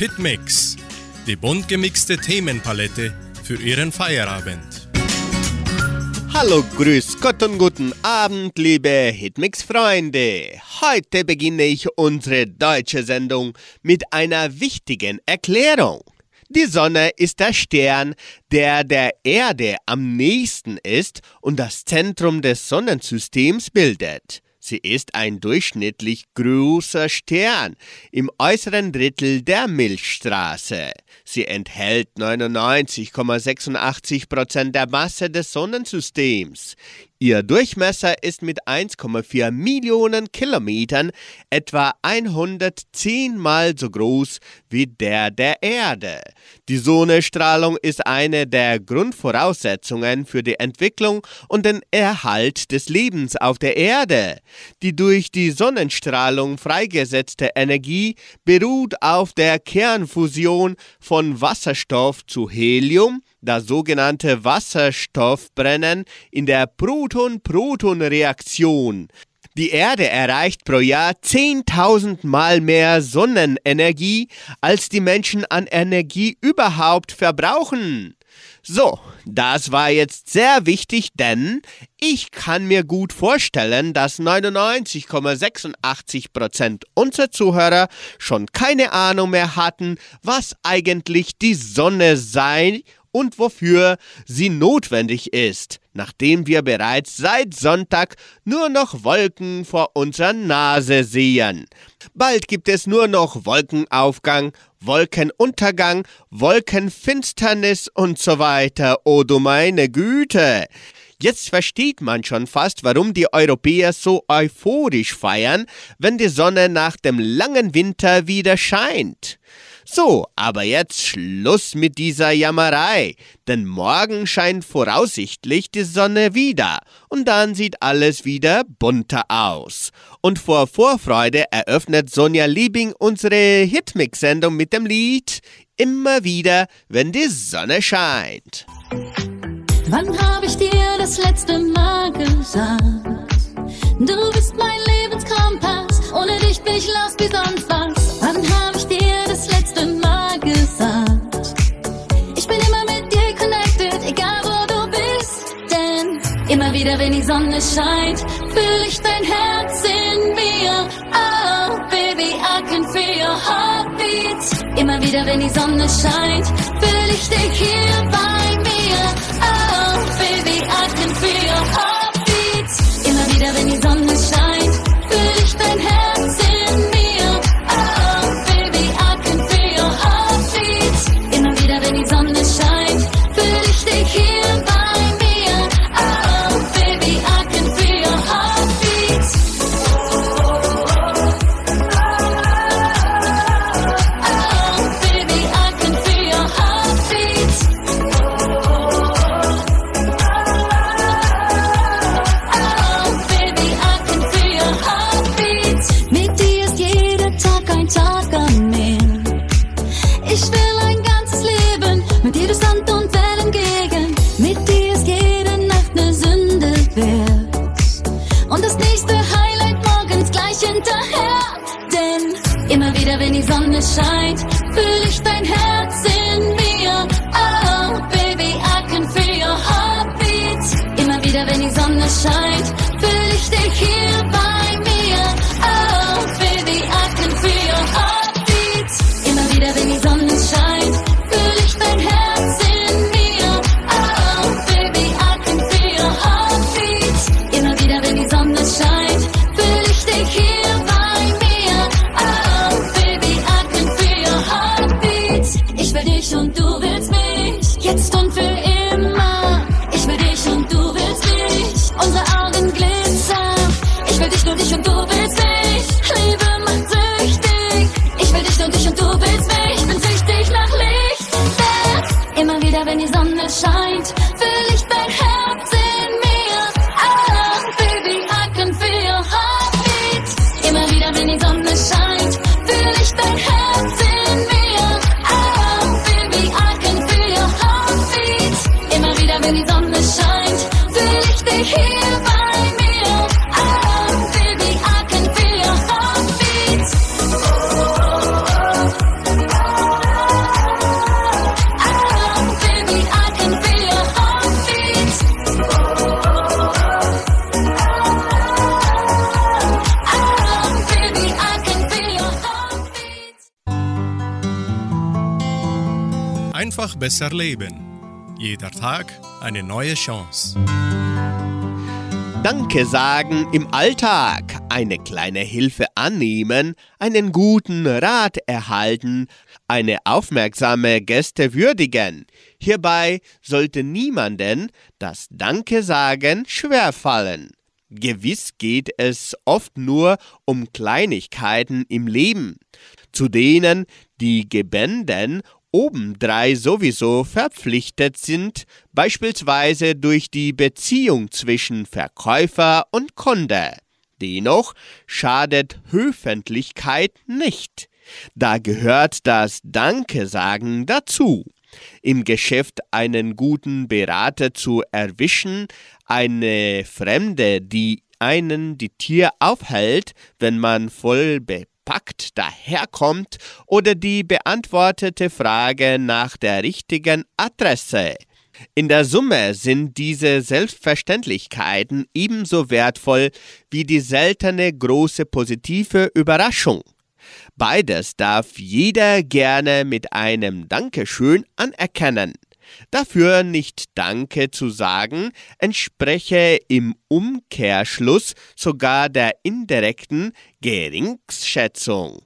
Hitmix, die bunt gemixte Themenpalette für Ihren Feierabend. Hallo, grüß Gott und guten Abend, liebe Hitmix-Freunde. Heute beginne ich unsere deutsche Sendung mit einer wichtigen Erklärung. Die Sonne ist der Stern, der der Erde am nächsten ist und das Zentrum des Sonnensystems bildet. Sie ist ein durchschnittlich großer Stern im äußeren Drittel der Milchstraße. Sie enthält 99,86 Prozent der Masse des Sonnensystems. Ihr Durchmesser ist mit 1,4 Millionen Kilometern etwa 110 mal so groß wie der der Erde. Die Sonnenstrahlung ist eine der Grundvoraussetzungen für die Entwicklung und den Erhalt des Lebens auf der Erde. Die durch die Sonnenstrahlung freigesetzte Energie beruht auf der Kernfusion von Wasserstoff zu Helium, das sogenannte Wasserstoffbrennen in der Proton-Proton-Reaktion. Die Erde erreicht pro Jahr 10.000 Mal mehr Sonnenenergie, als die Menschen an Energie überhaupt verbrauchen. So, das war jetzt sehr wichtig, denn ich kann mir gut vorstellen, dass 99,86% unserer Zuhörer schon keine Ahnung mehr hatten, was eigentlich die Sonne sei und wofür sie notwendig ist, nachdem wir bereits seit Sonntag nur noch Wolken vor unserer Nase sehen. Bald gibt es nur noch Wolkenaufgang, Wolkenuntergang, Wolkenfinsternis und so weiter. Oh du meine Güte! Jetzt versteht man schon fast, warum die Europäer so euphorisch feiern, wenn die Sonne nach dem langen Winter wieder scheint. So, aber jetzt Schluss mit dieser Jammerei, denn morgen scheint voraussichtlich die Sonne wieder und dann sieht alles wieder bunter aus. Und vor Vorfreude eröffnet Sonja Liebing unsere Hitmix-Sendung mit dem Lied Immer wieder, wenn die Sonne scheint. Wann hab ich dir das letzte Mal gesagt? Du bist mein Lebenskompass, ohne dich bin ich lost wie sonst was. Wieder, wenn die Sonne scheint, fühl ich dein Herz in mir. Oh, baby, I can feel your heartbeat. Immer wieder, wenn die Sonne scheint, fühl ich dich hier bei wieder, wenn die Sonne scheint, fühl ich dein Herz leben. Jeder Tag eine neue Chance. Danke sagen im Alltag, eine kleine Hilfe annehmen, einen guten Rat erhalten, eine aufmerksame Gäste würdigen. Hierbei sollte niemanden das Danke sagen schwerfallen. Gewiss geht es oft nur um Kleinigkeiten im Leben, zu denen die Gebenden obendrei sowieso verpflichtet sind, beispielsweise durch die Beziehung zwischen Verkäufer und Kunde. Dennoch schadet Höfentlichkeit nicht. Da gehört das Danke sagen dazu. Im Geschäft einen guten Berater zu erwischen, eine Fremde, die einen die Tier aufhält, wenn man voll bepackt daherkommt, oder die beantwortete Frage nach der richtigen Adresse. In der Summe sind diese Selbstverständlichkeiten ebenso wertvoll wie die seltene große positive Überraschung. Beides darf jeder gerne mit einem Dankeschön anerkennen. Dafür nicht Danke zu sagen, entspreche im Umkehrschluss sogar der indirekten Geringschätzung.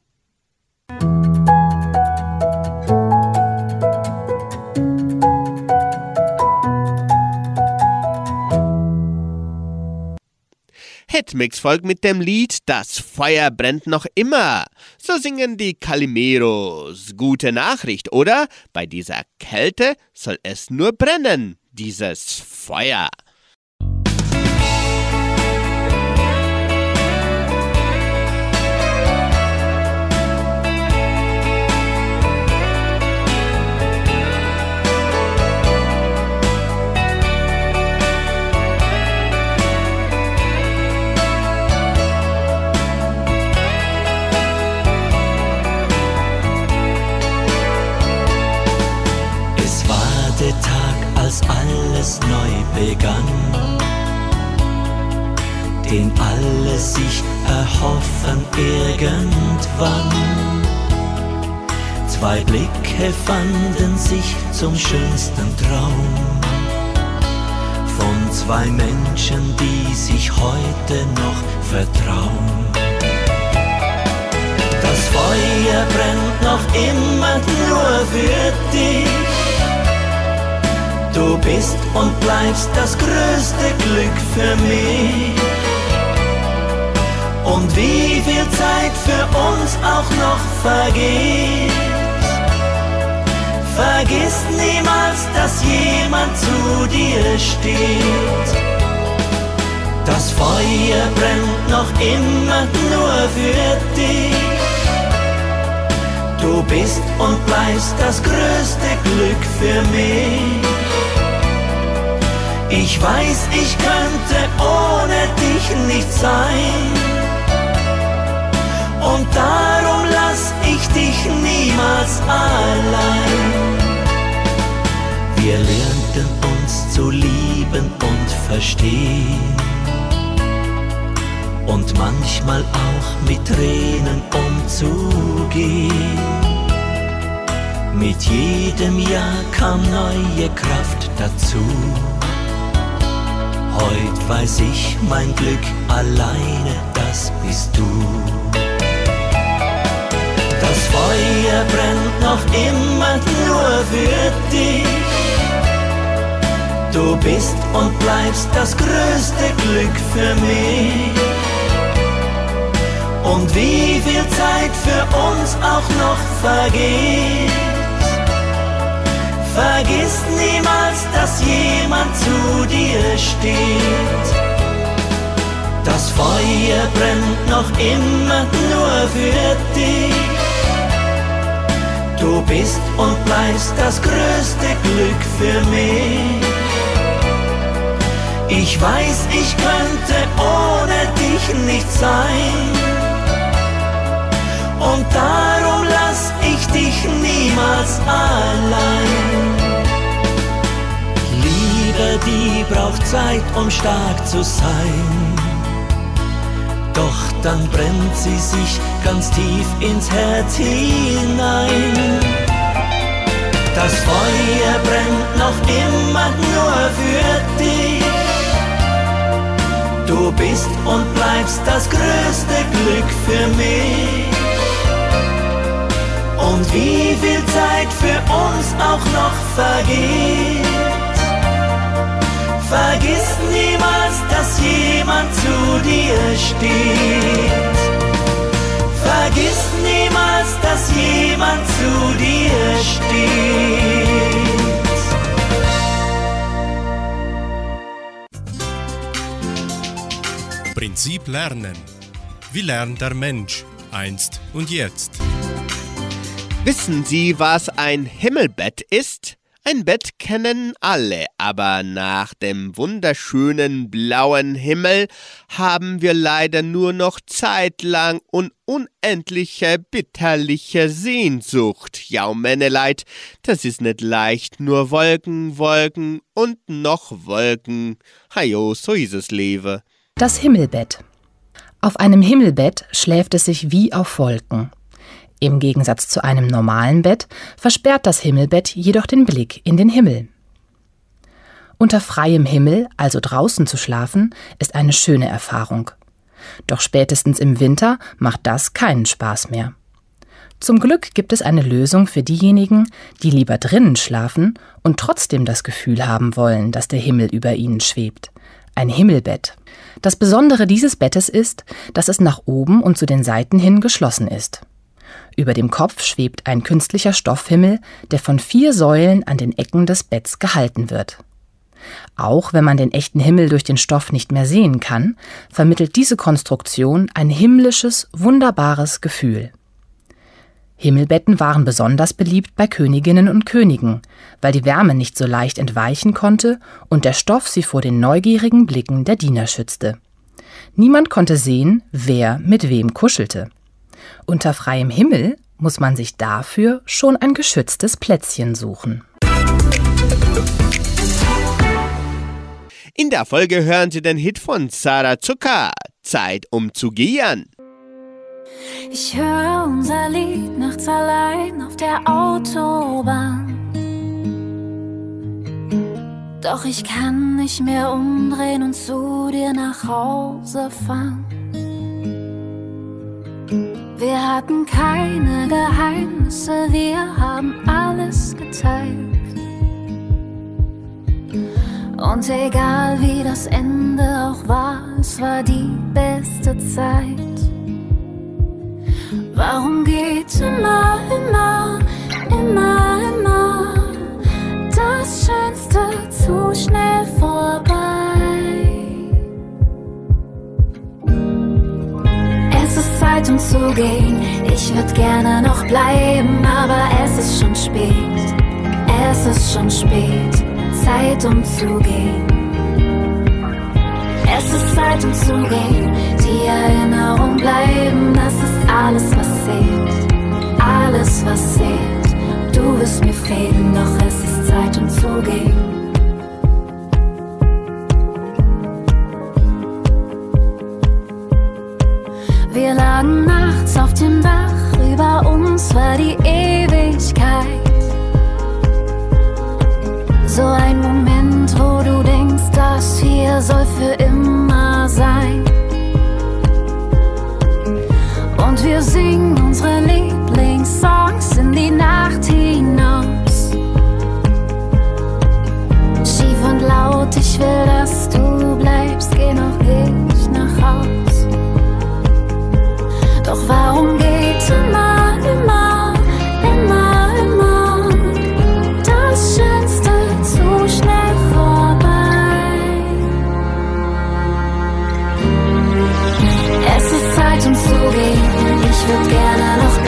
Hitmix folgt mit dem Lied Das Feuer brennt noch immer. So singen die Calimeros. Gute Nachricht, oder? Bei dieser Kälte soll es nur brennen, dieses Feuer. Alles neu begann, den alle sich erhoffen irgendwann. Zwei Blicke fanden sich zum schönsten Traum von zwei Menschen, die sich heute noch vertrauen. Das Feuer brennt noch immer nur für dich. Du bist und bleibst das größte Glück für mich. Und wie viel Zeit für uns auch noch vergeht. Vergiss niemals, dass jemand zu dir steht. Das Feuer brennt noch immer nur für dich. Du bist und bleibst das größte Glück für mich. Ich weiß, ich könnte ohne dich nicht sein. Und darum lass ich dich niemals allein. Wir lernten uns zu lieben und verstehen. Und manchmal auch mit Tränen umzugehen. Mit jedem Jahr kam neue Kraft dazu. Heut weiß ich, mein Glück alleine, das bist du. Das Feuer brennt noch immer nur für dich. Du bist und bleibst das größte Glück für mich. Und wie viel Zeit für uns auch noch vergeht. Vergiss niemals, dass jemand zu dir steht. Das Feuer brennt noch immer nur für dich. Du bist und bleibst das größte Glück für mich. Ich weiß, ich könnte ohne dich nicht sein. Und darum lass ich dich niemals allein. Liebe, die braucht Zeit, um stark zu sein. Doch dann brennt sie sich ganz tief ins Herz hinein. Das Feuer brennt noch immer nur für dich. Du bist und bleibst das größte Glück für mich. Und wie viel Zeit für uns auch noch vergeht. Vergiss niemals, dass jemand zu dir steht. Vergiss niemals, dass jemand zu dir steht. Prinzip Lernen. Wie lernt der Mensch einst und jetzt? Wissen Sie, was ein Himmelbett ist? Ein Bett kennen alle, aber nach dem wunderschönen blauen Himmel haben wir leider nur noch zeitlang und unendliche bitterliche Sehnsucht. Ja, Männeleid, das ist nicht leicht, nur Wolken, Wolken und noch Wolken. Hajo, so ist es Leben. Das Himmelbett. Auf einem Himmelbett schläft es sich wie auf Wolken. Im Gegensatz zu einem normalen Bett versperrt das Himmelbett jedoch den Blick in den Himmel. Unter freiem Himmel, also draußen zu schlafen, ist eine schöne Erfahrung. Doch spätestens im Winter macht das keinen Spaß mehr. Zum Glück gibt es eine Lösung für diejenigen, die lieber drinnen schlafen und trotzdem das Gefühl haben wollen, dass der Himmel über ihnen schwebt. Ein Himmelbett. Das Besondere dieses Bettes ist, dass es nach oben und zu den Seiten hin geschlossen ist. Über dem Kopf schwebt ein künstlicher Stoffhimmel, der von vier Säulen an den Ecken des Betts gehalten wird. Auch wenn man den echten Himmel durch den Stoff nicht mehr sehen kann, vermittelt diese Konstruktion ein himmlisches, wunderbares Gefühl. Himmelbetten waren besonders beliebt bei Königinnen und Königen, weil die Wärme nicht so leicht entweichen konnte und der Stoff sie vor den neugierigen Blicken der Diener schützte. Niemand konnte sehen, wer mit wem kuschelte. Unter freiem Himmel muss man sich dafür schon ein geschütztes Plätzchen suchen. In der Folge hören Sie den Hit von Sarah Zucker, Zeit um zu gehen. Ich höre unser Lied nachts allein auf der Autobahn. Doch ich kann nicht mehr umdrehen und zu dir nach Hause fahren. Wir hatten keine Geheimnisse, wir haben alles geteilt. Und egal wie das Ende auch war, es war die beste Zeit. Warum geht immer, immer, immer, immer das Schönste zu schnell vorbei? Es ist Zeit um zu gehen, ich würde gerne noch bleiben, aber es ist schon spät, es ist schon spät, Zeit um zu gehen. Es ist Zeit um zu gehen, die Erinnerung bleiben, das ist alles, was zählt, alles, was zählt. Du wirst mir fehlen, doch es ist Zeit um lagen nachts auf dem Dach, über uns war die Ewigkeit. So ein Moment, wo du denkst, das hier soll für immer sein. Und wir singen unsere Lieblingssongs in die Nacht hinaus. Schief und laut, ich will, dass du bleibst, geh noch ich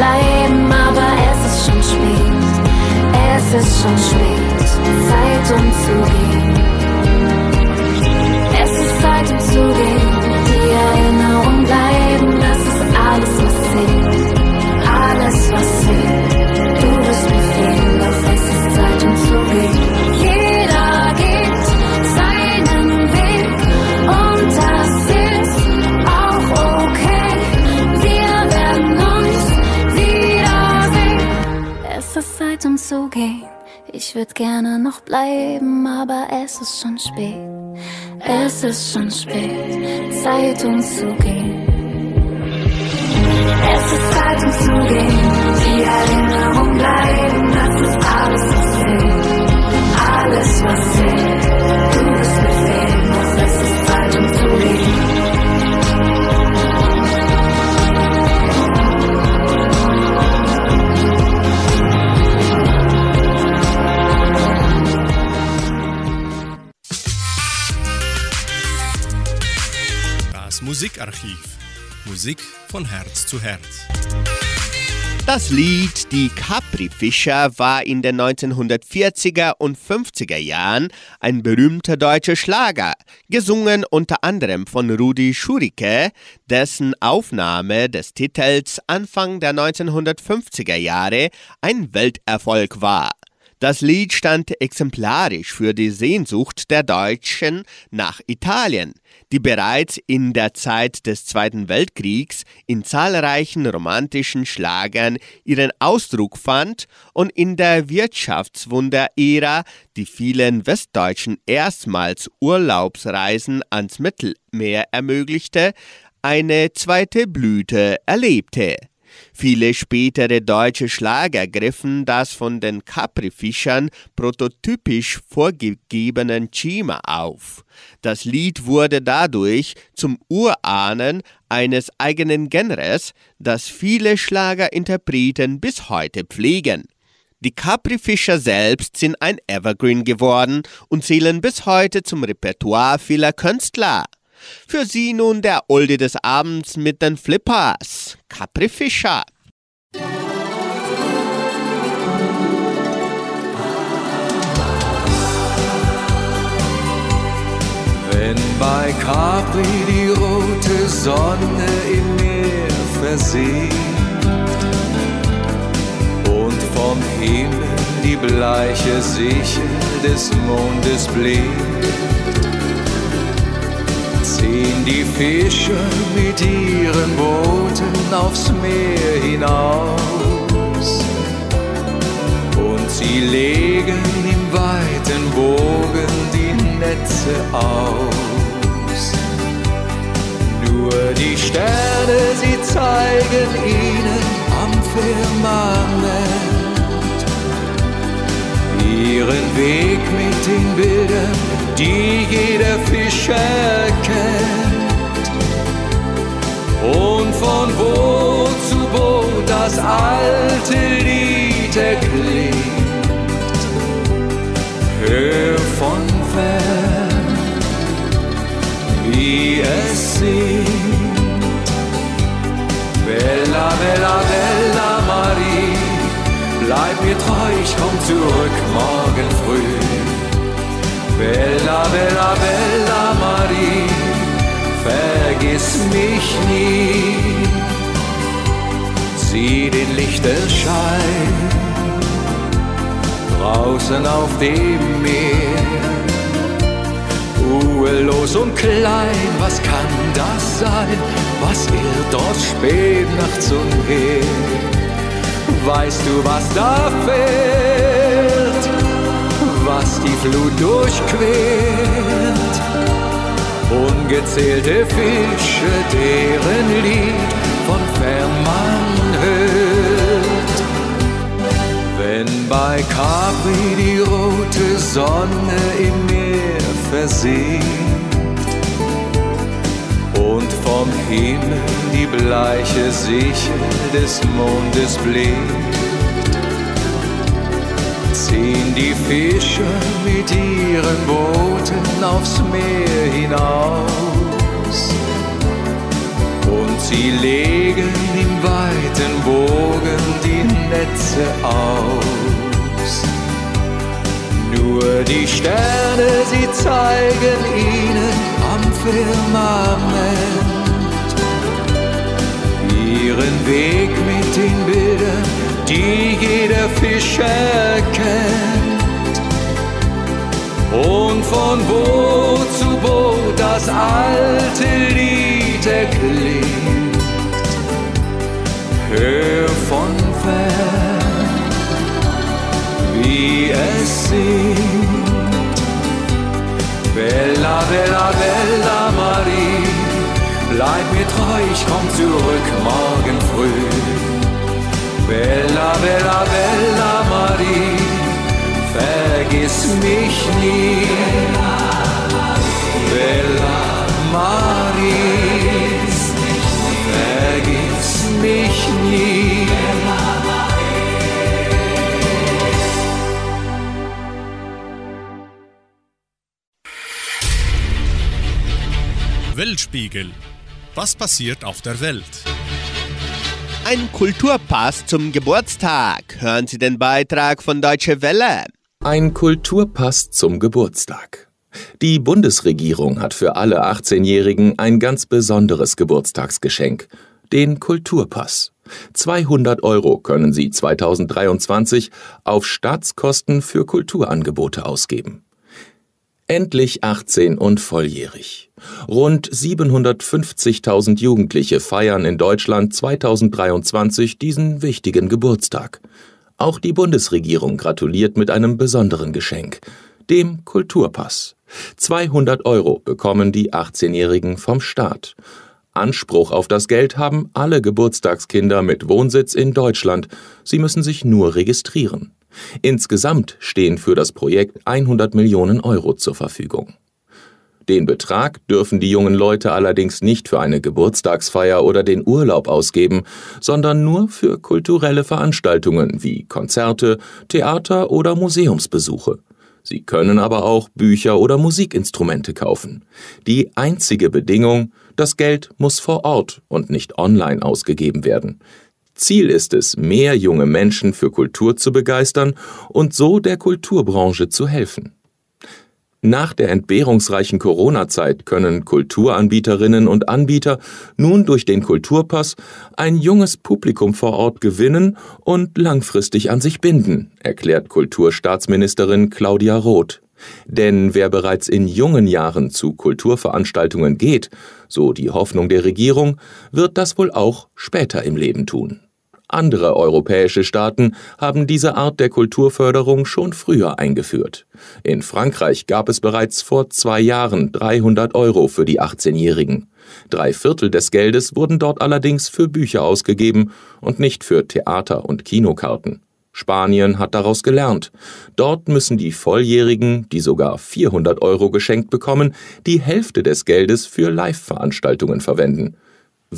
bleiben, aber es ist schon spät, es ist schon spät, Zeit um zu gehen. Es ist Zeit um zu gehen, die Erinnerung bleiben, zu gehen. Ich würde gerne noch bleiben, aber es ist schon spät. Es ist schon spät, Zeit umzugehen. Es ist Zeit umzugehen, die Erinnerung bleiben, das ist alles, was zählt. Alles, was zählt, du bist Befehl, doch es ist Zeit umzugehen. Das Musikarchiv. Musik von Herz zu Herz. Das Lied Die Capri-Fischer war in den 1940er und 50er Jahren ein berühmter deutscher Schlager, gesungen unter anderem von Rudi Schurike, dessen Aufnahme des Titels Anfang der 1950er Jahre ein Welterfolg war. Das Lied stand exemplarisch für die Sehnsucht der Deutschen nach Italien, die bereits in der Zeit des Zweiten Weltkriegs in zahlreichen romantischen Schlagern ihren Ausdruck fand und in der Wirtschaftswunder-Ära die vielen Westdeutschen erstmals Urlaubsreisen ans Mittelmeer ermöglichte, eine zweite Blüte erlebte. Viele spätere deutsche Schlager griffen das von den Capri-Fischern prototypisch vorgegebenen Schema auf. Das Lied wurde dadurch zum Urahnen eines eigenen Genres, das viele Schlagerinterpreten bis heute pflegen. Die Capri-Fischer selbst sind ein Evergreen geworden und zählen bis heute zum Repertoire vieler Künstler. Für sie nun der Oldie des Abends mit den Flippers, Capri Fischer. Wenn bei Capri die rote Sonne im Meer versinkt und vom Himmel die bleiche Sichel des Mondes blinkt, die Fischer mit ihren Booten aufs Meer hinaus und sie legen im weiten Bogen die Netze aus. Nur die Sterne, sie zeigen ihnen am Firmament ihren Weg mit den Bildern, die jeder Fischer kennt. Und von Boot zu Boot das alte Lied erklingt. Hör von fern, wie es singt. Bella, bella, bella Marie, bleib mir treu, ich komm zurück morgen früh. Bella, bella, bella Marie, vergiss mich nie. Sieh den Lichterschein draußen auf dem Meer. Ruhelos und klein, was kann das sein? Was irrt dort spät nachts umher? Weißt du, was da fährt? Was die Flut durchquert? Ungezählte Fische, deren Lied von fern man hört. Wenn bei Capri die rote Sonne im Meer versinkt und vom Himmel die bleiche Sichel des Mondes blinkt, ziehen die Fischer mit ihren Booten aufs Meer hinaus und sie legen im weiten Bogen die Netze aus. Nur die Sterne, sie zeigen ihnen am Firmament ihren Weg mit den Bildern, die jeder Fischer kennt. Und von Boot zu Boot das alte Lied erklingt. Hör von fern, wie es es singt. Bella, Bella, Bella Marie, bleib mir treu, ich komm zurück morgen früh. Bella, Bella, Bella Marie, vergiss mich nie. Bella Marie, vergiss mich nie. Weltspiegel. Was passiert auf der Welt? Ein Kulturpass zum Geburtstag. Hören Sie den Beitrag von Deutsche Welle. Ein Kulturpass zum Geburtstag. Die Bundesregierung hat für alle 18-Jährigen ein ganz besonderes Geburtstagsgeschenk, den Kulturpass. 200 Euro können sie 2023 auf Staatskosten für Kulturangebote ausgeben. Endlich 18 und volljährig. Rund 750.000 Jugendliche feiern in Deutschland 2023 diesen wichtigen Geburtstag. Auch die Bundesregierung gratuliert mit einem besonderen Geschenk, dem Kulturpass. 200 Euro bekommen die 18-Jährigen vom Staat. Anspruch auf das Geld haben alle Geburtstagskinder mit Wohnsitz in Deutschland. Sie müssen sich nur registrieren. Insgesamt stehen für das Projekt 100 Millionen Euro zur Verfügung. Den Betrag dürfen die jungen Leute allerdings nicht für eine Geburtstagsfeier oder den Urlaub ausgeben, sondern nur für kulturelle Veranstaltungen wie Konzerte, Theater oder Museumsbesuche. Sie können aber auch Bücher oder Musikinstrumente kaufen. Die einzige Bedingung, das Geld muss vor Ort und nicht online ausgegeben werden. Ziel ist es, mehr junge Menschen für Kultur zu begeistern und so der Kulturbranche zu helfen. Nach der entbehrungsreichen Corona-Zeit können Kulturanbieterinnen und Anbieter nun durch den Kulturpass ein junges Publikum vor Ort gewinnen und langfristig an sich binden, erklärt Kulturstaatsministerin Claudia Roth. Denn wer bereits in jungen Jahren zu Kulturveranstaltungen geht, so die Hoffnung der Regierung, wird das wohl auch später im Leben tun. Andere europäische Staaten haben diese Art der Kulturförderung schon früher eingeführt. In Frankreich gab es bereits vor zwei Jahren 300 Euro für die 18-Jährigen. Drei Viertel des Geldes wurden dort allerdings für Bücher ausgegeben und nicht für Theater- und Kinokarten. Spanien hat daraus gelernt. Dort müssen die Volljährigen, die sogar 400 Euro geschenkt bekommen, die Hälfte des Geldes für Live-Veranstaltungen verwenden.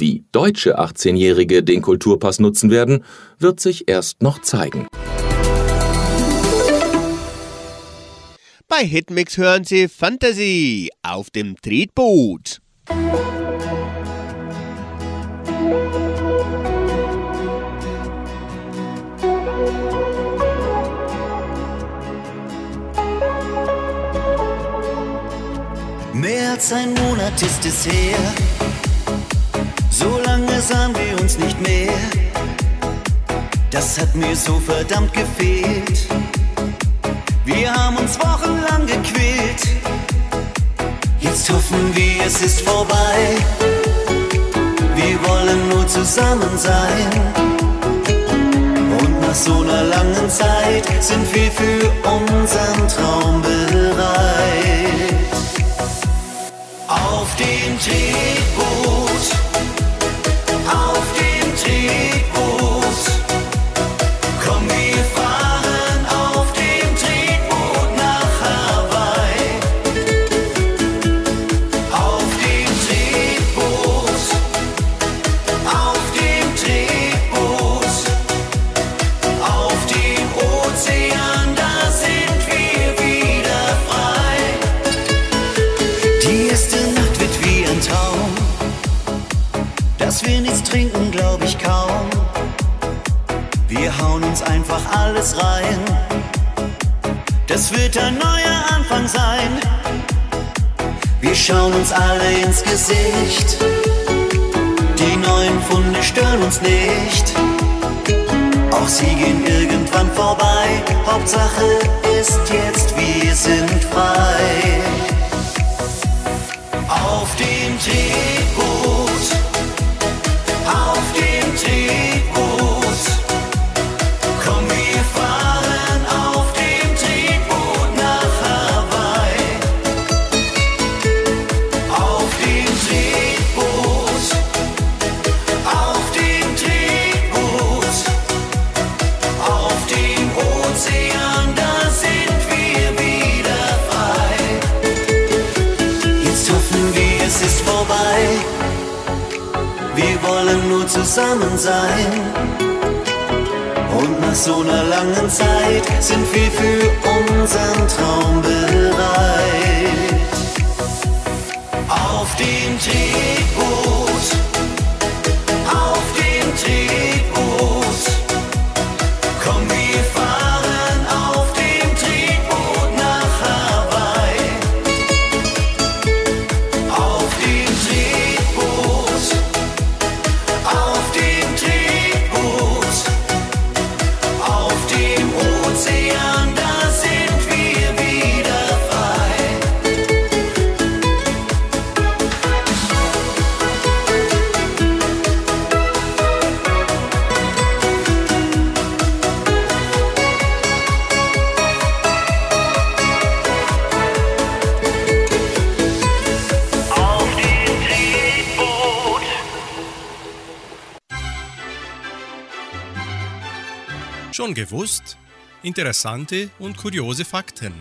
Wie deutsche 18-Jährige den Kulturpass nutzen werden, wird sich erst noch zeigen. Bei Hitmix hören Sie Fantasy auf dem Tretboot. Mehr als ein Monat ist es her, so lange sahen wir uns nicht mehr. Das hat mir so verdammt gefehlt. Wir haben uns wochenlang gequält. Jetzt hoffen wir, es ist vorbei. Wir wollen nur zusammen sein. Und nach so einer langen Zeit sind wir für unseren Traum bereit. Auf dem Tretboot, dem alles rein. Das wird ein neuer Anfang sein. Wir schauen uns alle ins Gesicht. Die neuen Funde stören uns nicht. Auch sie gehen irgendwann vorbei. Hauptsache ist jetzt, wir sind frei. Auf dem Tretboot, auf dem Tretboot, zusammen sein. Und nach so einer langen Zeit sind wir für unseren Traum bereit. Auf dem Tretboot, Schon gewusst? Interessante und kuriose Fakten.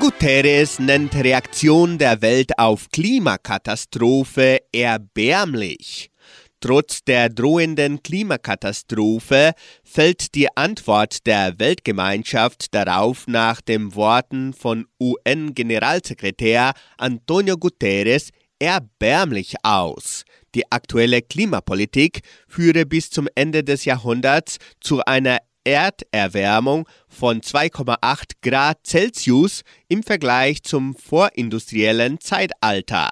Guterres nennt Reaktion der Welt auf Klimakatastrophe erbärmlich. Trotz der drohenden Klimakatastrophe fällt die Antwort der Weltgemeinschaft darauf nach den Worten von UN-Generalsekretär Antonio Guterres erbärmlich aus. Die aktuelle Klimapolitik führe bis zum Ende des Jahrhunderts zu einer Erderwärmung von 2,8 Grad Celsius im Vergleich zum vorindustriellen Zeitalter.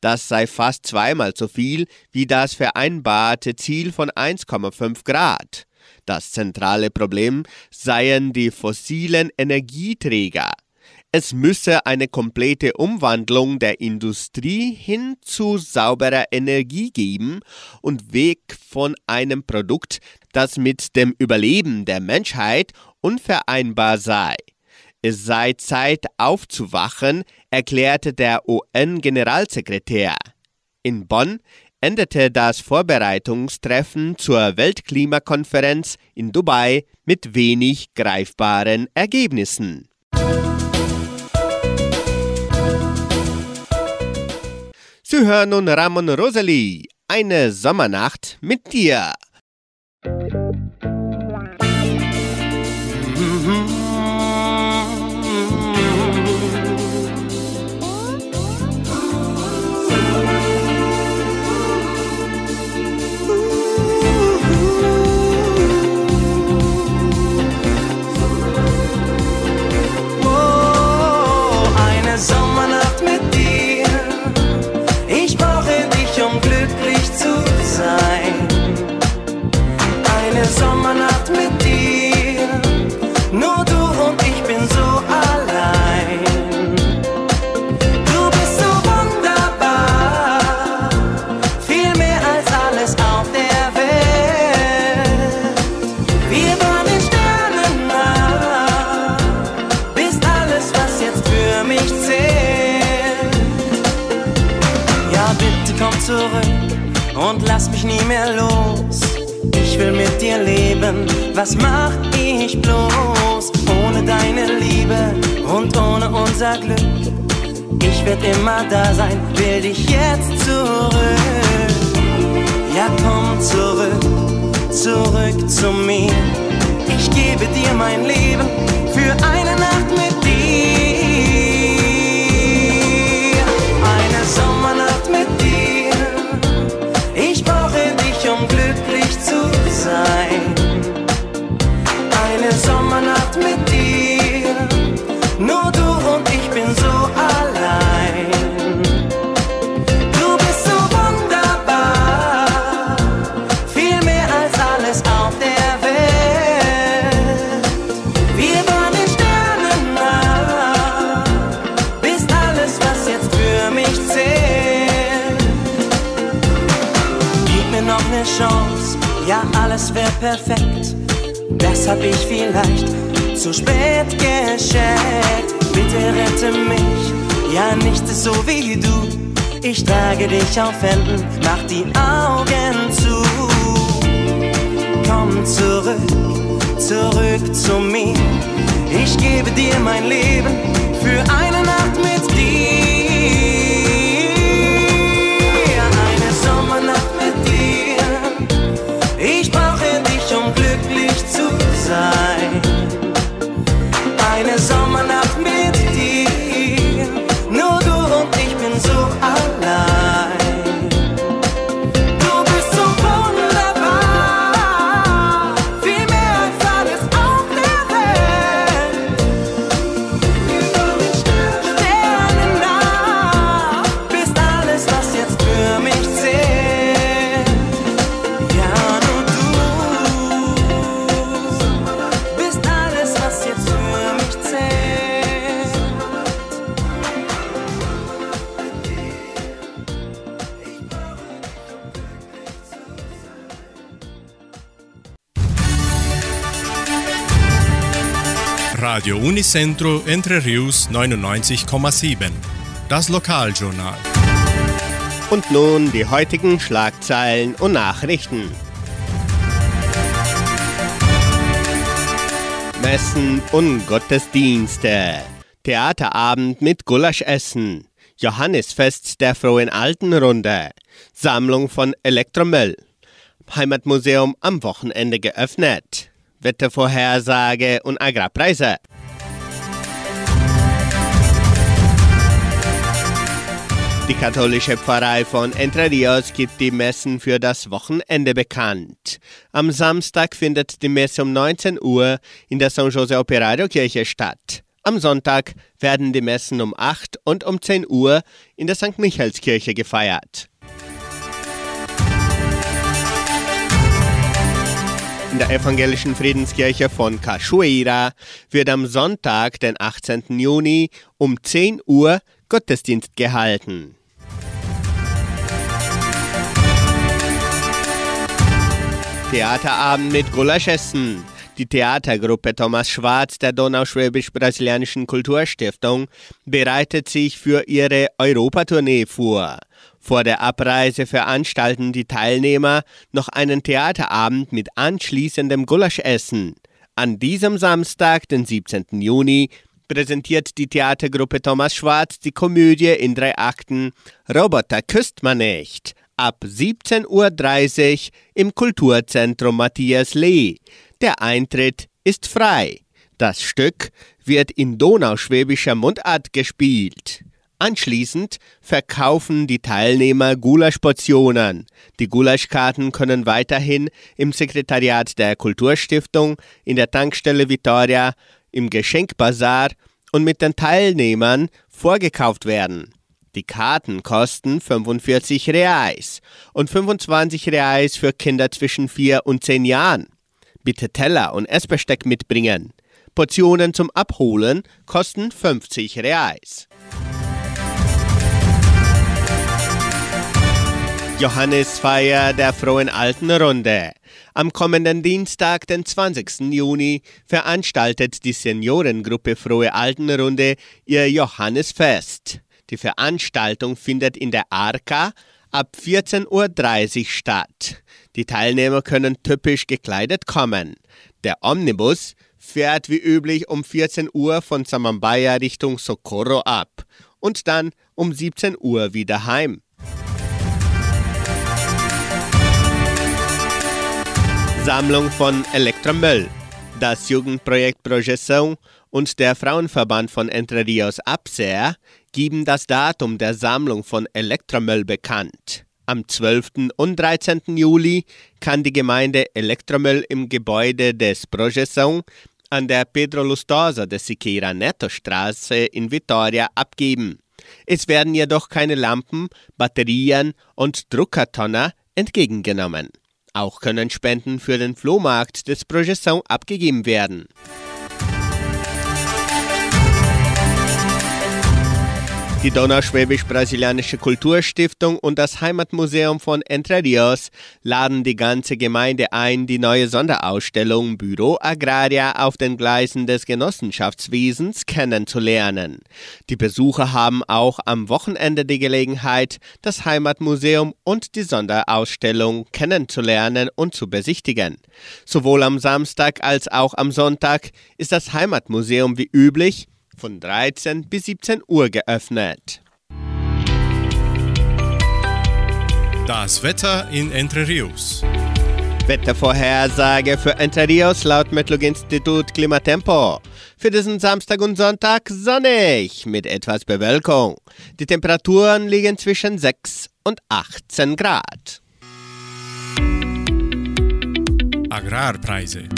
Das sei fast zweimal so viel wie das vereinbarte Ziel von 1,5 Grad. Das zentrale Problem seien die fossilen Energieträger. Es müsse eine komplette Umwandlung der Industrie hin zu sauberer Energie geben und weg von einem Produkt, das mit dem Überleben der Menschheit unvereinbar sei. Es sei Zeit aufzuwachen, erklärte der UN-Generalsekretär. In Bonn endete das Vorbereitungstreffen zur Weltklimakonferenz in Dubai mit wenig greifbaren Ergebnissen. Sie hören nun Ramon Rosalie, eine Sommernacht mit dir. Leben, was mach ich bloß ohne deine Liebe und ohne unser Glück? Ich werd immer da sein, will dich jetzt zurück. Ja, komm zurück, zurück zu mir. Ich gebe dir mein Leben für eine Nacht mit dir. Eine Sommernacht mit dir. Ich brauche dich, um glücklich zu sein. Eine Sommernacht mit dir. Nur du und ich bin so allein. Du bist so wunderbar. Viel mehr als alles auf der Welt. Wir waren den Sternen nah. Bist alles, was jetzt für mich zählt. Gib mir noch ne Chance, ja alles wär perfekt. Das hab ich vielleicht zu spät gescheckt. Bitte rette mich, ja nichts ist so wie du. Ich trage dich auf Händen, mach die Augen zu. Komm zurück, zurück zu mir. Ich gebe dir mein Leben für eine Nacht mit dir. Unicentro Entre Rius 99,7. Das Lokaljournal. Und nun die heutigen Schlagzeilen und Nachrichten. Messen und Gottesdienste. Theaterabend mit Gulaschessen. Johannisfest der Frohen Altenrunde. Sammlung von Elektromüll. Heimatmuseum am Wochenende geöffnet. Wettervorhersage und Agrarpreise. Die katholische Pfarrei von Entre Rios gibt die Messen für das Wochenende bekannt. Am Samstag findet die Messe um 19 Uhr in der San Jose Operario Kirche statt. Am Sonntag werden die Messen um 8 und um 10 Uhr in der St. Michaelskirche gefeiert. In der evangelischen Friedenskirche von Cachoeira wird am Sonntag, den 18. Juni, um 10 Uhr Gottesdienst gehalten. Theaterabend mit Gulaschessen. Die Theatergruppe Thomas Schwarz der Donauschwäbisch-Brasilianischen Kulturstiftung bereitet sich für ihre Europatournee vor. Vor der Abreise veranstalten die Teilnehmer noch einen Theaterabend mit anschließendem Gulaschessen. An diesem Samstag, den 17. Juni, präsentiert die Theatergruppe Thomas Schwarz die Komödie in drei Akten Roboter küsst man nicht ab 17.30 Uhr im Kulturzentrum Matthias Lee. Der Eintritt ist frei. Das Stück wird in donauschwäbischer Mundart gespielt. Anschließend verkaufen die Teilnehmer Gulaschportionen. Die Gulaschkarten können weiterhin im Sekretariat der Kulturstiftung, in der Tankstelle Vittoria, im Geschenkbazar und mit den Teilnehmern vorgekauft werden. Die Karten kosten 45 Reais und 25 Reais für Kinder zwischen 4 und 10 Jahren. Bitte Teller und Essbesteck mitbringen. Portionen zum Abholen kosten 50 Reais. Johannisfeier der Frohen Altenrunde. Am kommenden Dienstag, den 20. Juni, veranstaltet die Seniorengruppe Frohe Altenrunde ihr Johannisfest. Die Veranstaltung findet in der Arca ab 14.30 Uhr statt. Die Teilnehmer können typisch gekleidet kommen. Der Omnibus fährt wie üblich um 14 Uhr von Samambaya Richtung Socorro ab und dann um 17 Uhr wieder heim. Sammlung von Elektromüll. Das Jugendprojekt Projeção und der Frauenverband von Entre Rios Abser geben das Datum der Sammlung von Elektromüll bekannt. Am 12. und 13. Juli kann die Gemeinde Elektromüll im Gebäude des Projeção an der Pedro Lustosa de Siqueira Neto Straße in Vitoria abgeben. Es werden jedoch keine Lampen, Batterien und Druckertonner entgegengenommen. Auch können Spenden für den Flohmarkt des Projeção abgegeben werden. Die Donauschwäbisch-Brasilianische Kulturstiftung und das Heimatmuseum von Entre Rios laden die ganze Gemeinde ein, die neue Sonderausstellung Büro Agraria auf den Gleisen des Genossenschaftswesens kennenzulernen. Die Besucher haben auch am Wochenende die Gelegenheit, das Heimatmuseum und die Sonderausstellung kennenzulernen und zu besichtigen. Sowohl am Samstag als auch am Sonntag ist das Heimatmuseum wie üblich von 13 bis 17 Uhr geöffnet. Das Wetter in Entre Rios. Wettervorhersage für Entre Rios laut Metlog-Institut Klimatempo. Für diesen Samstag und Sonntag sonnig mit etwas Bewölkung. Die Temperaturen liegen zwischen 6 und 18 Grad. Agrarpreise.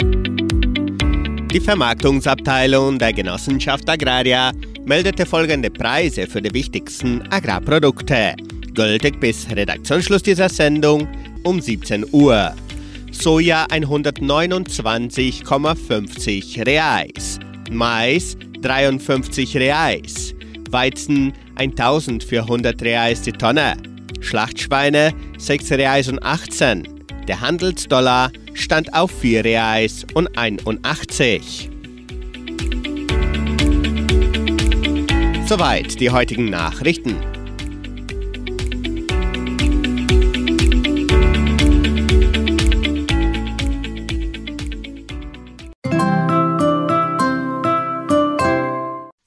Die Vermarktungsabteilung der Genossenschaft Agraria meldete folgende Preise für die wichtigsten Agrarprodukte. Gültig bis Redaktionsschluss dieser Sendung um 17 Uhr. Soja 129,50 Reais. Mais 53 Reais. Weizen 1400 Reais die Tonne. Schlachtschweine 6 Reais und 18. Der Handelsdollar stand auf 4 Reais und 81. Soweit die heutigen Nachrichten.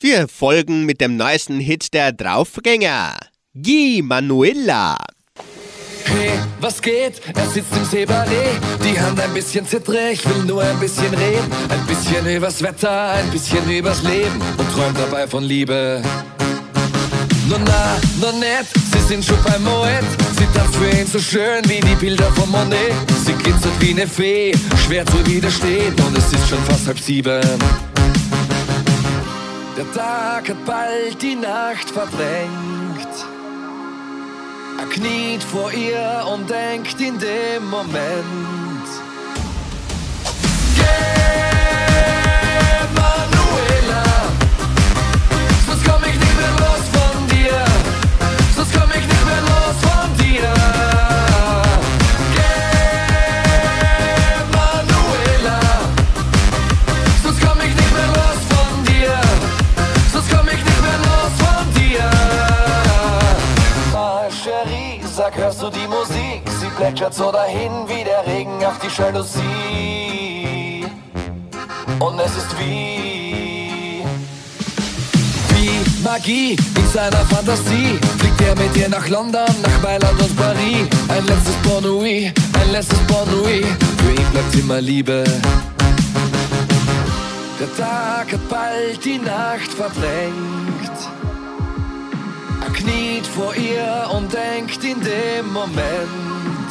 Wir folgen mit dem neuesten Hit der Draufgänger. Guy Manuela. Hey, was geht? Er sitzt im Seebaree, die Hand ein bisschen zittrig, will nur ein bisschen reden. Ein bisschen übers Wetter, ein bisschen übers Leben und träumt dabei von Liebe. No na, no nett, sie sind schon beim Moet. Sie tanzt für ihn so schön wie die Bilder von Monet. Sie glitzert wie eine Fee, schwer zu widerstehen und es ist schon fast halb sieben. Der Tag hat bald die Nacht verdrängt. Er kniet vor ihr und denkt in dem Moment. Geh, plätschert so dahin wie der Regen auf die Jalousie. Und es ist wie Magie in seiner Fantasie. Fliegt er mit ihr nach London, nach Mailand und Paris. Ein letztes Bon Nuit, ein letztes Bon Nuit. Für ihn bleibt immer Liebe. Der Tag hat bald die Nacht verdrängt. Er kniet vor ihr und denkt in dem Moment.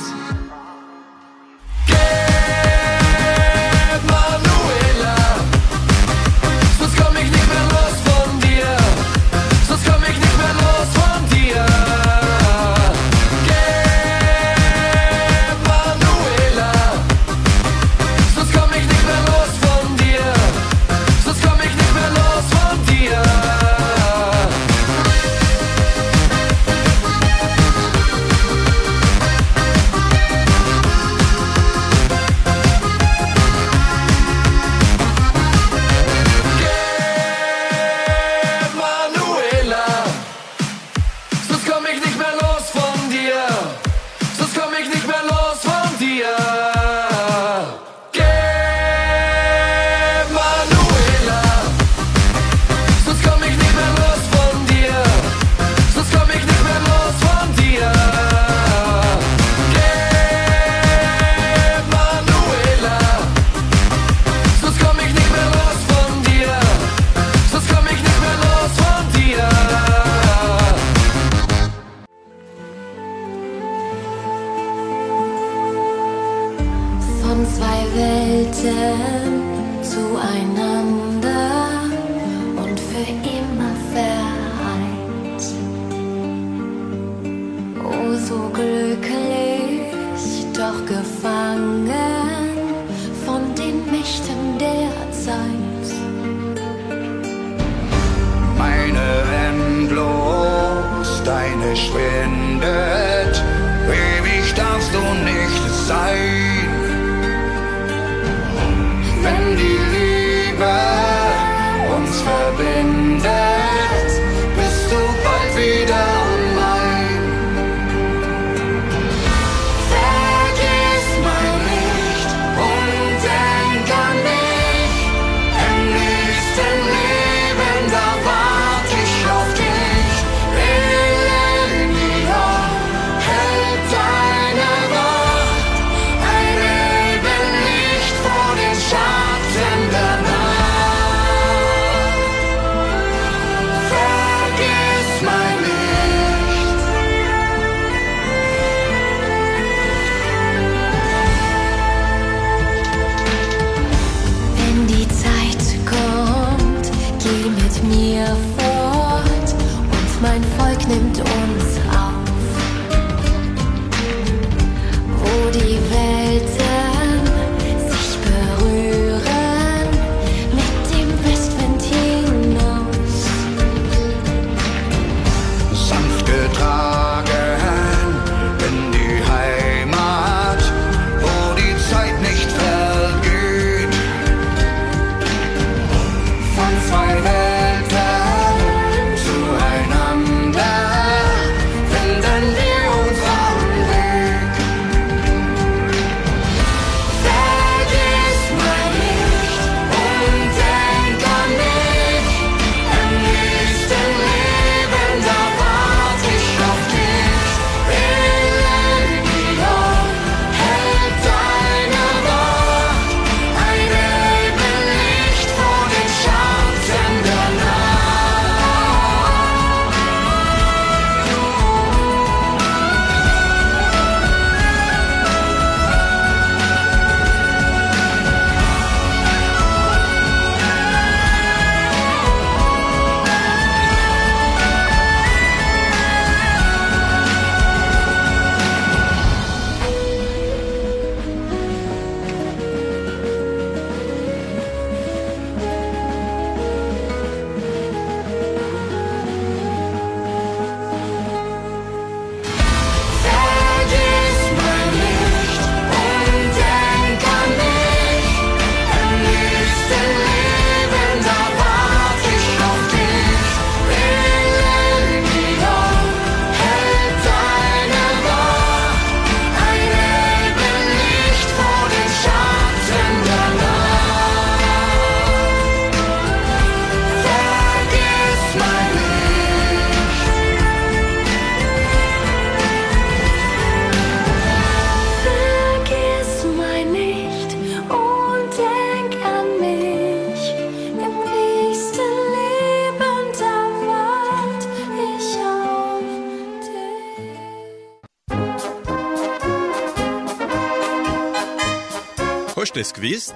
Es gewusst?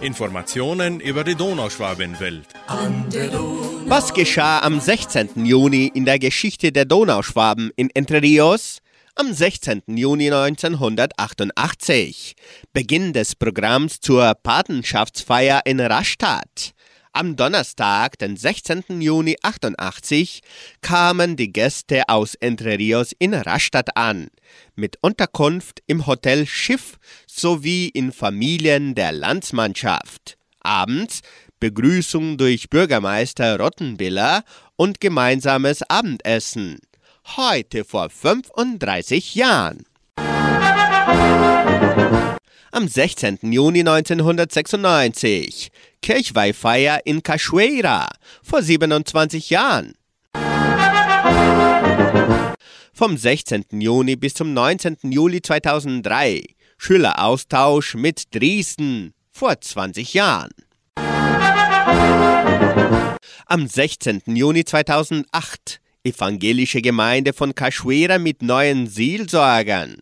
Informationen über die Donauschwabenwelt. Was geschah am 16. Juni in der Geschichte der Donauschwaben in Entre Rios? Am 16. Juni 1988. Beginn des Programms zur Patenschaftsfeier in Rastatt. Am Donnerstag, den 16. Juni 88, kamen die Gäste aus Entre Rios in Rastatt an, mit Unterkunft im Hotel Schiff sowie in Familien der Landsmannschaft. Abends Begrüßung durch Bürgermeister Rottenbiller und gemeinsames Abendessen. Heute vor 35 Jahren. Am 16. Juni 1996 Kirchweihfeier in Cachoeira vor 27 Jahren. Vom 16. Juni bis zum 19. Juli 2003 Schüleraustausch mit Dresden vor 20 Jahren. Am 16. Juni 2008 Evangelische Gemeinde von Cachoeira mit neuen Seelsorgern.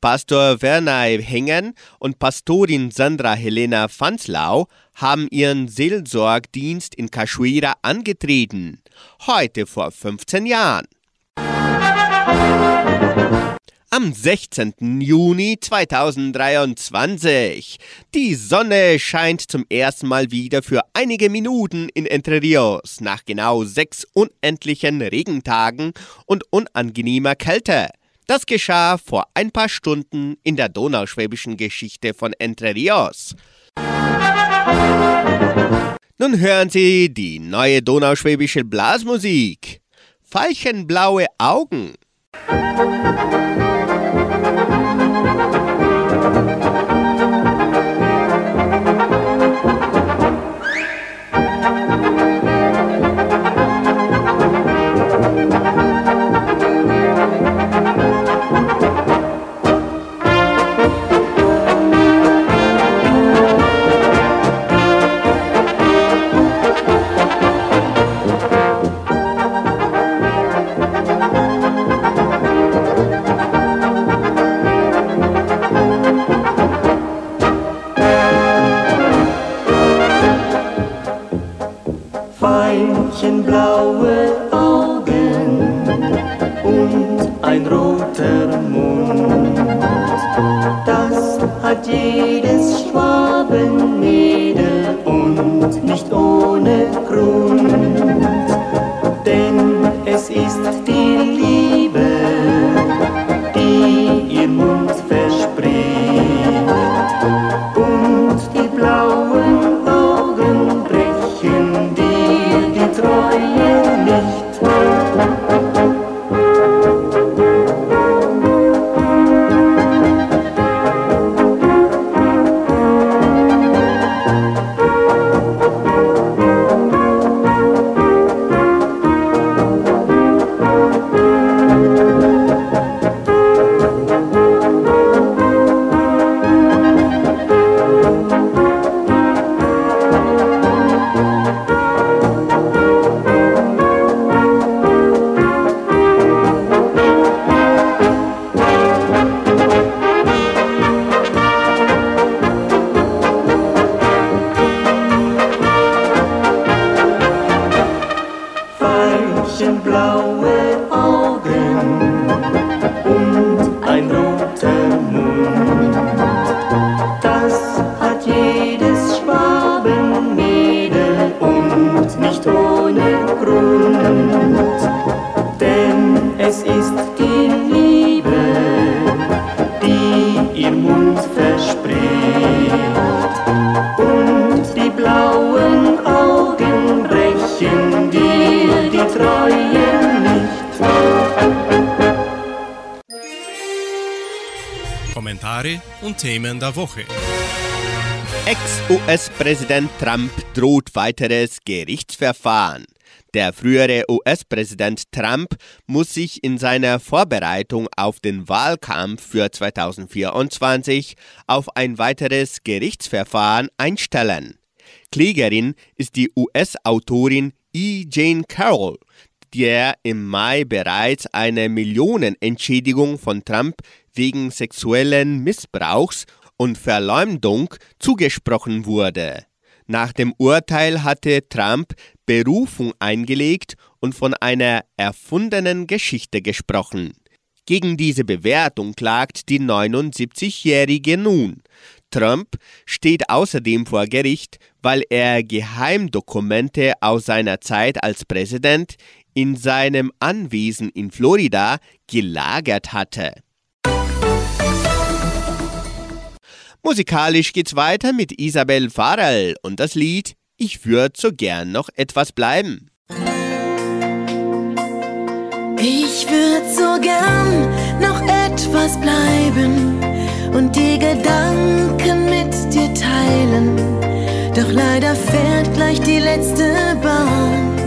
Pastor Werner Hengen und Pastorin Sandra Helena Fanzlau haben ihren Seelsorgdienst in Cachoeira angetreten. Heute vor 15 Jahren. Am 16. Juni 2023. Die Sonne scheint zum ersten Mal wieder für einige Minuten in Entre Rios nach genau sechs unendlichen Regentagen und unangenehmer Kälte. Das geschah vor ein paar Stunden in der donauschwäbischen Geschichte von Entre Rios. Nun hören Sie die neue donauschwäbische Blasmusik. Veilchenblaue Augen. Das der Woche. Ex-US-Präsident Trump droht weiteres Gerichtsverfahren. Der frühere US-Präsident Trump muss sich in seiner Vorbereitung auf den Wahlkampf für 2024 auf ein weiteres Gerichtsverfahren einstellen. Klägerin ist die US-Autorin E. Jane Carroll, der im Mai bereits eine Millionenentschädigung von Trump wegen sexuellen Missbrauchs und Verleumdung zugesprochen wurde. Nach dem Urteil hatte Trump Berufung eingelegt und von einer erfundenen Geschichte gesprochen. Gegen diese Bewertung klagt die 79-Jährige nun. Trump steht außerdem vor Gericht, weil er Geheimdokumente aus seiner Zeit als Präsident in seinem Anwesen in Florida gelagert hatte. Musikalisch geht's weiter mit Isabel Farrell und das Lied Ich würde so gern noch etwas bleiben. Ich würde so gern noch etwas bleiben und die Gedanken mit dir teilen. Doch leider fährt gleich die letzte Bahn.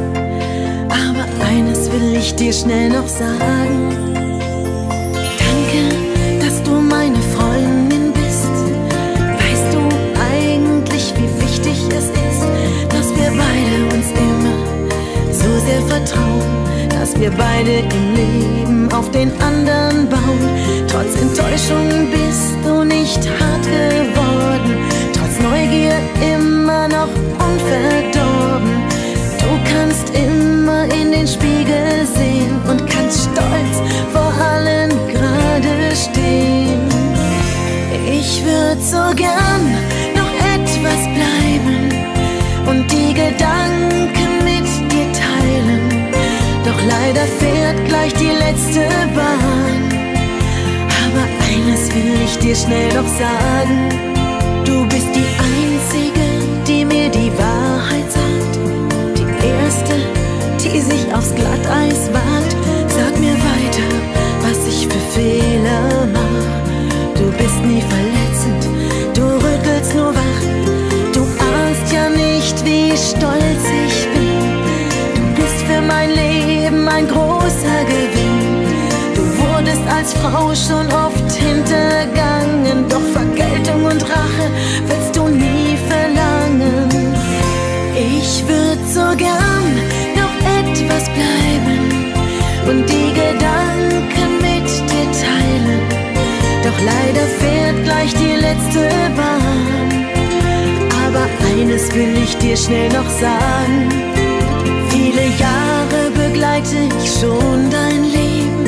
Aber eines will ich dir schnell noch sagen. Dass wir beide im Leben auf den anderen bauen. Trotz Enttäuschung bist du nicht hart geworden, trotz Neugier immer noch unverdorben. Du kannst immer in den Spiegel sehen und kannst stolz vor allen gerade stehen. Ich würde so gern noch etwas bleiben und die Gedanken dir schnell noch sagen. Du bist die Einzige, die mir die Wahrheit sagt. Die Erste, die sich aufs Glatteis wagt. Sag mir weiter, was ich für Fehler mach. Du bist nie verletzend, du rüttelst nur wach. Du ahnst ja nicht, wie stolz ich bin. Du bist für mein Leben ein großer Gewinn. Du wurdest als Frau schon oft hintergangen, doch Vergeltung und Rache willst du nie verlangen. Ich würde so gern noch etwas bleiben und die Gedanken mit dir teilen. Doch leider fährt gleich die letzte Bahn. Aber eines will ich dir schnell noch sagen. Viele Jahre begleite ich schon dein Leben.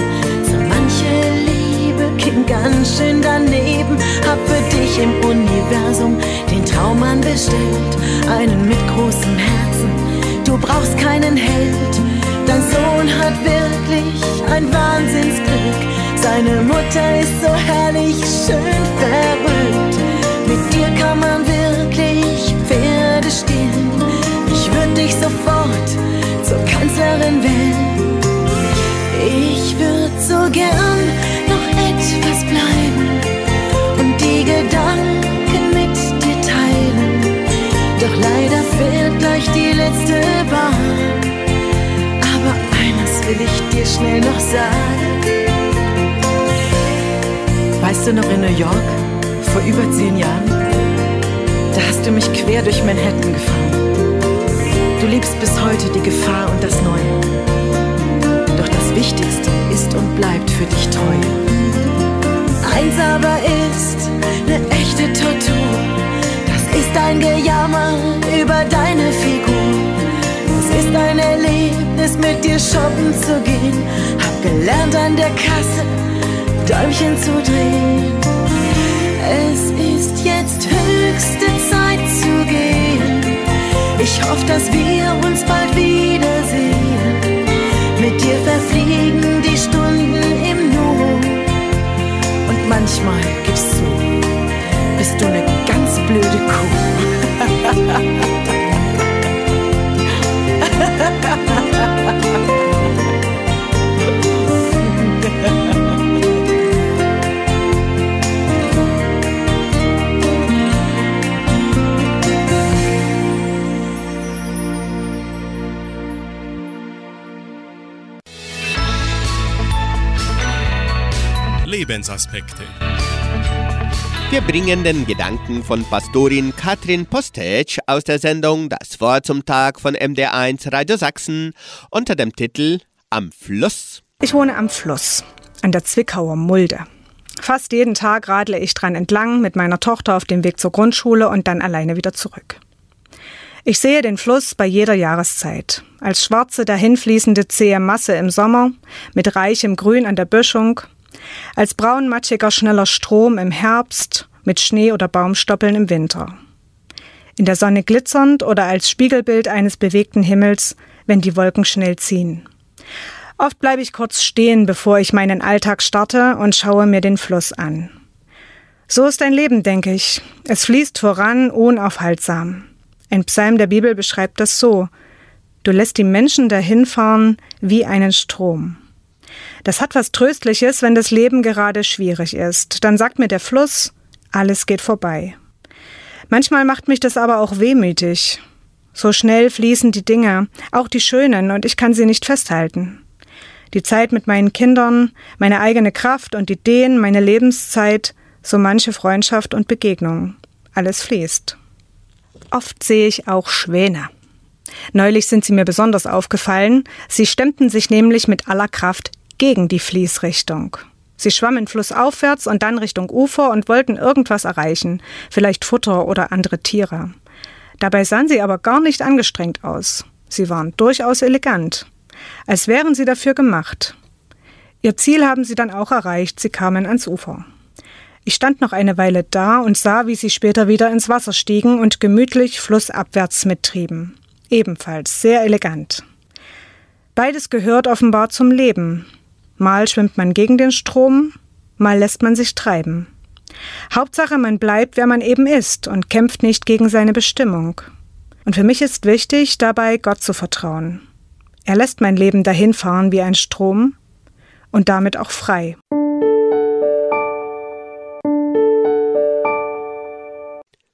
Ganz schön daneben. Hab für dich im Universum den Traummann bestellt. Einen mit großem Herzen. Du brauchst keinen Held. Dein Sohn hat wirklich ein Wahnsinnsglück. Seine Mutter ist so herrlich schön verrückt. Mit dir kann man wirklich Pferde stehlen. Ich würde dich sofort zur Kanzlerin wählen. Ich würde so gern will ich dir schnell noch sagen. Weißt du noch in New York, vor über zehn Jahren? Da hast du mich quer durch Manhattan gefahren. Du liebst bis heute die Gefahr und das Neue. Doch das Wichtigste ist und bleibt für dich treu. Eins aber ist eine echte Tortur. Das ist ein Gejammer über deine Figur. Es ist ein Erlebnis, mit dir shoppen zu gehen. Hab gelernt an der Kasse Däumchen zu drehen. Es ist jetzt höchste Zeit zu gehen. Ich hoffe, dass wir uns bald wiedersehen. Mit dir verfliegen die Stunden manchmal gibst du, bist du eine ganz blöde Kuh. Lebensaspekte. Wir bringen den Gedanken von Pastorin Katrin Postetsch aus der Sendung Das Wort zum Tag von MD1 Radio Sachsen unter dem Titel Am Fluss. Ich wohne am Fluss, an der Zwickauer Mulde. Fast jeden Tag radle ich dran entlang mit meiner Tochter auf dem Weg zur Grundschule und dann alleine wieder zurück. Ich sehe den Fluss bei jeder Jahreszeit. Als schwarze, dahinfließende zähe Masse im Sommer, mit reichem Grün an der Böschung, als braunmatschiger, schneller Strom im Herbst, mit Schnee oder Baumstoppeln im Winter. In der Sonne glitzernd oder als Spiegelbild eines bewegten Himmels, wenn die Wolken schnell ziehen. Oft bleibe ich kurz stehen, bevor ich meinen Alltag starte und schaue mir den Fluss an. So ist ein Leben, denke ich. Es fließt voran, unaufhaltsam. Ein Psalm der Bibel beschreibt das so. Du lässt die Menschen dahinfahren wie einen Strom. Das hat was Tröstliches, wenn das Leben gerade schwierig ist. Dann sagt mir der Fluss, alles geht vorbei. Manchmal macht mich das aber auch wehmütig. So schnell fließen die Dinge, auch die schönen, und ich kann sie nicht festhalten die Zeit mit meinen Kindern, meine eigene Kraft und Ideen, meine Lebenszeit, so manche Freundschaft und Begegnung. Alles fließt. Oft sehe ich auch Schwäne. Neulich sind sie mir besonders aufgefallen. Sie stemmten sich nämlich mit aller Kraft gegen die Fließrichtung. Sie schwammen flussaufwärts und dann Richtung Ufer und wollten irgendwas erreichen, vielleicht Futter oder andere Tiere. Dabei sahen sie aber gar nicht angestrengt aus. Sie waren durchaus elegant als wären sie dafür gemacht. Ihr Ziel haben sie dann auch erreicht, sie kamen ans Ufer. Ich stand noch eine Weile da und sah, wie sie später wieder ins Wasser stiegen und gemütlich flussabwärts mittrieben. Ebenfalls sehr elegant. Beides gehört offenbar zum Leben. Mal schwimmt man gegen den Strom, mal lässt man sich treiben. Hauptsache, man bleibt, wer man eben ist und kämpft nicht gegen seine Bestimmung. Und für mich ist wichtig, dabei Gott zu vertrauen. Er lässt mein Leben dahinfahren wie ein Strom und damit auch frei.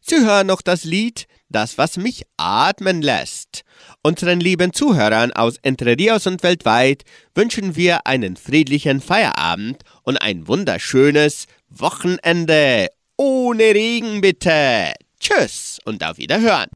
Sie hören noch das Lied Das, was mich atmen lässt. Unseren lieben Zuhörern aus Entre Rios und weltweit wünschen wir einen friedlichen Feierabend und ein wunderschönes Wochenende. Ohne Regen bitte. Tschüss und auf Wiederhören.